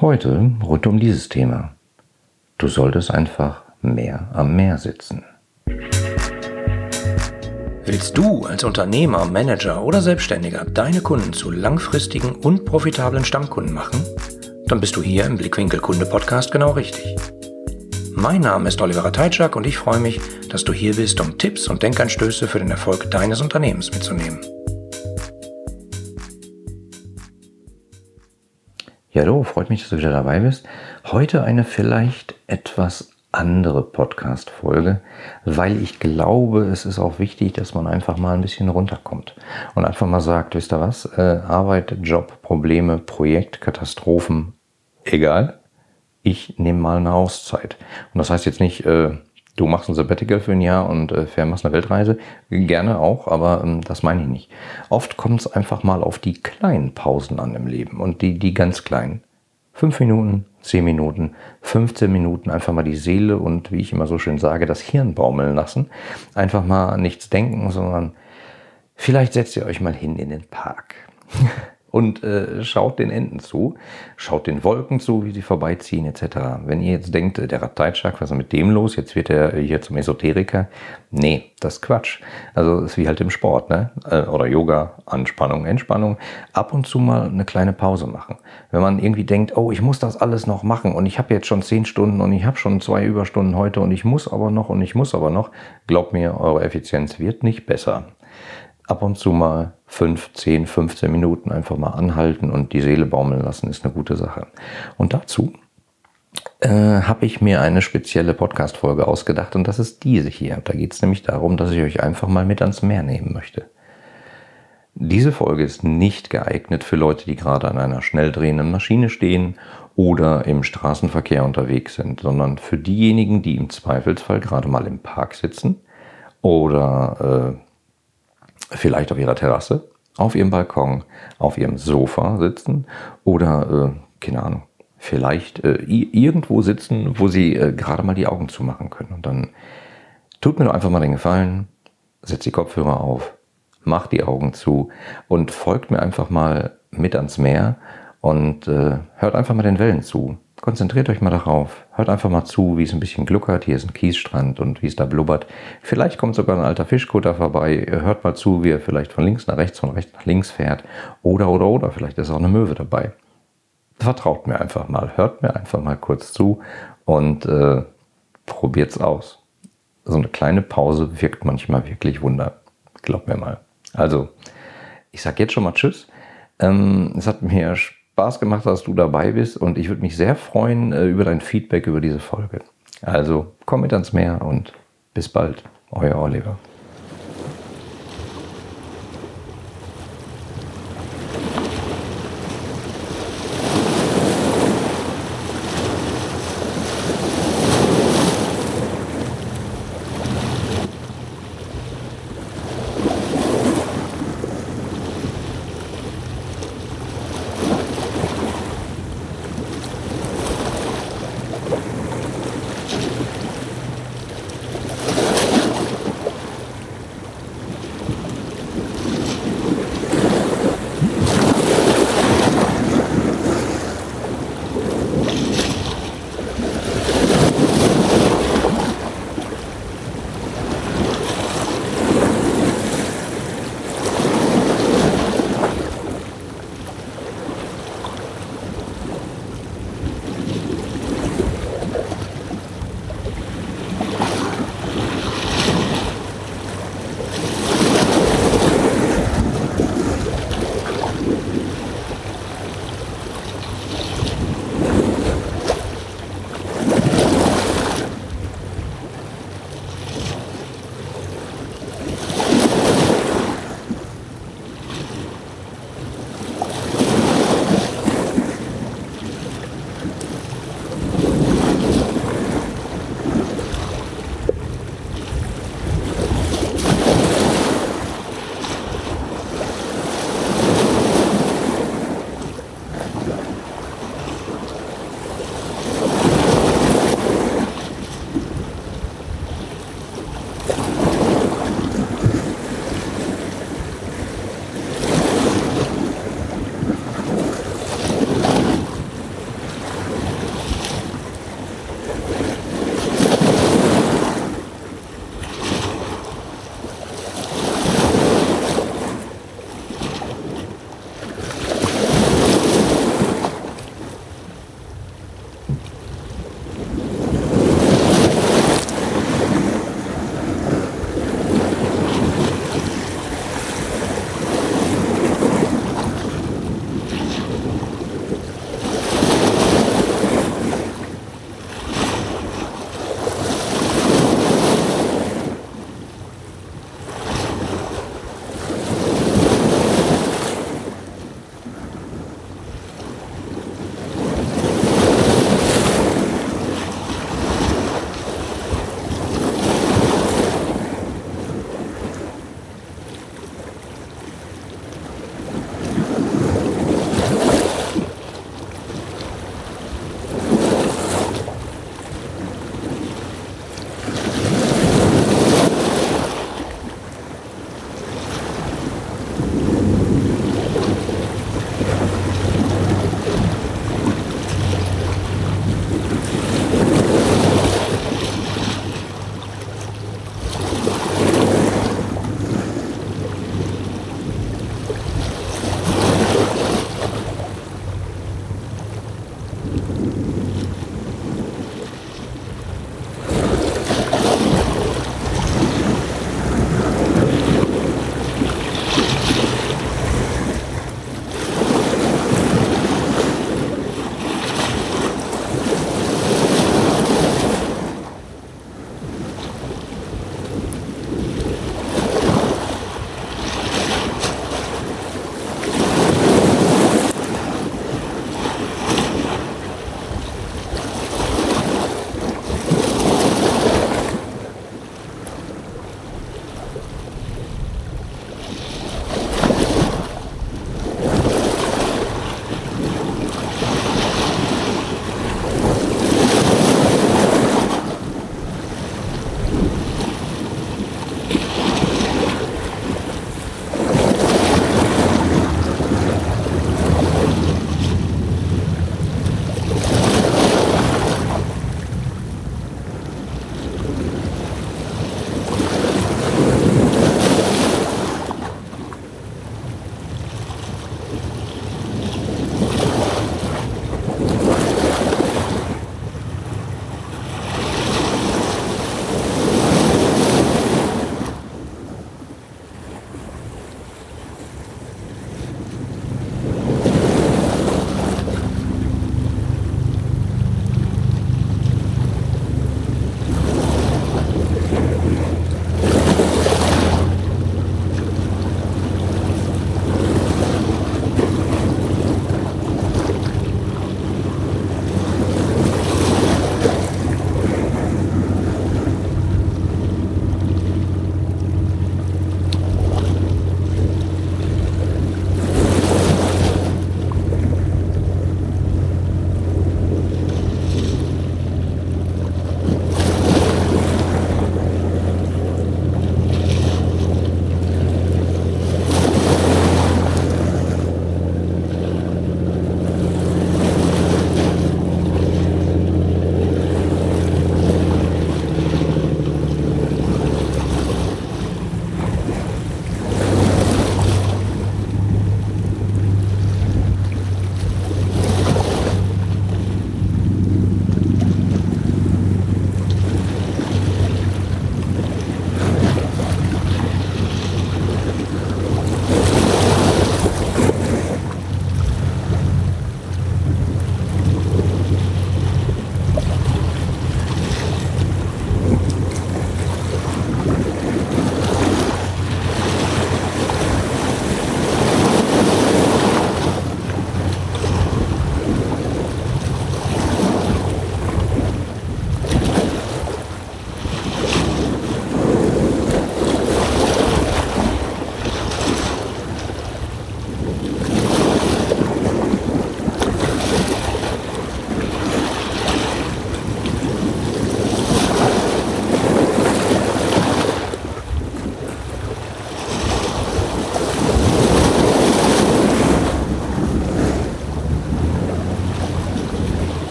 Heute rund um dieses Thema. Du solltest einfach mehr am Meer sitzen. Willst du als Unternehmer, Manager oder Selbstständiger deine Kunden zu langfristigen und profitablen Stammkunden machen? Dann bist du hier im Blickwinkel Kunde Podcast genau richtig. Mein Name ist Oliver Teitschak und ich freue mich, dass du hier bist, um Tipps und Denkanstöße für den Erfolg deines Unternehmens mitzunehmen. Ja, hallo, freut mich, dass du wieder dabei bist. Heute eine vielleicht etwas andere Podcast-Folge, weil ich glaube, es ist auch wichtig, dass man einfach mal ein bisschen runterkommt und einfach mal sagt, wisst ihr was, äh, Arbeit, Job, Probleme, Projekt, Katastrophen, egal, ich nehme mal eine Auszeit. Und das heißt jetzt nicht, äh, du machst ein Sabbatical für ein Jahr und äh, machst eine Weltreise. Gerne auch, aber ähm, das meine ich nicht. Oft kommt es einfach mal auf die kleinen Pausen an im Leben und die, die ganz kleinen. Fünf Minuten, zehn Minuten, 15 Minuten einfach mal die Seele und wie ich immer so schön sage, das Hirn baumeln lassen. Einfach mal nichts denken, sondern vielleicht setzt ihr euch mal hin in den Park. und äh, schaut den Enten zu, schaut den Wolken zu, wie sie vorbeiziehen etc. Wenn ihr jetzt denkt, der Rateitschak, was ist mit dem los? Jetzt wird er hier zum Esoteriker. Nee, das ist Quatsch. Also ist wie halt im Sport, ne? Äh, oder Yoga, Anspannung, Entspannung. Ab und zu mal eine kleine Pause machen. Wenn man irgendwie denkt, oh, ich muss das alles noch machen und ich habe jetzt schon zehn Stunden und ich habe schon zwei Überstunden heute und ich muss aber noch und ich muss aber noch, glaubt mir, eure Effizienz wird nicht besser ab und zu mal 5, 10, 15 Minuten einfach mal anhalten und die Seele baumeln lassen, ist eine gute Sache. Und dazu äh, habe ich mir eine spezielle Podcast-Folge ausgedacht und das ist diese hier. Da geht es nämlich darum, dass ich euch einfach mal mit ans Meer nehmen möchte. Diese Folge ist nicht geeignet für Leute, die gerade an einer schnell drehenden Maschine stehen oder im Straßenverkehr unterwegs sind, sondern für diejenigen, die im Zweifelsfall gerade mal im Park sitzen oder äh, vielleicht auf ihrer Terrasse, auf ihrem Balkon, auf ihrem Sofa sitzen oder, äh, keine Ahnung, vielleicht äh, irgendwo sitzen, wo sie äh, gerade mal die Augen zumachen können. Und dann tut mir doch einfach mal den Gefallen, setzt die Kopfhörer auf, macht die Augen zu und folgt mir einfach mal mit ans Meer und äh, hört einfach mal den Wellen zu. Konzentriert euch mal darauf. Hört einfach mal zu, wie es ein bisschen gluckert. Hier ist ein Kiesstrand und wie es da blubbert. Vielleicht kommt sogar ein alter Fischkutter vorbei. Hört mal zu, wie er vielleicht von links nach rechts, von rechts nach links fährt. Oder, oder, oder. Vielleicht ist auch eine Möwe dabei. Vertraut mir einfach mal. Hört mir einfach mal kurz zu und äh, probiert's aus. So eine kleine Pause wirkt manchmal wirklich Wunder. Glaubt mir mal. Also, ich sag jetzt schon mal Tschüss. Ähm, es hat mir Spaß Spaß gemacht, dass du dabei bist und ich würde mich sehr freuen äh, über dein Feedback über diese Folge. Also komm mit ans Meer und bis bald, euer Oliver.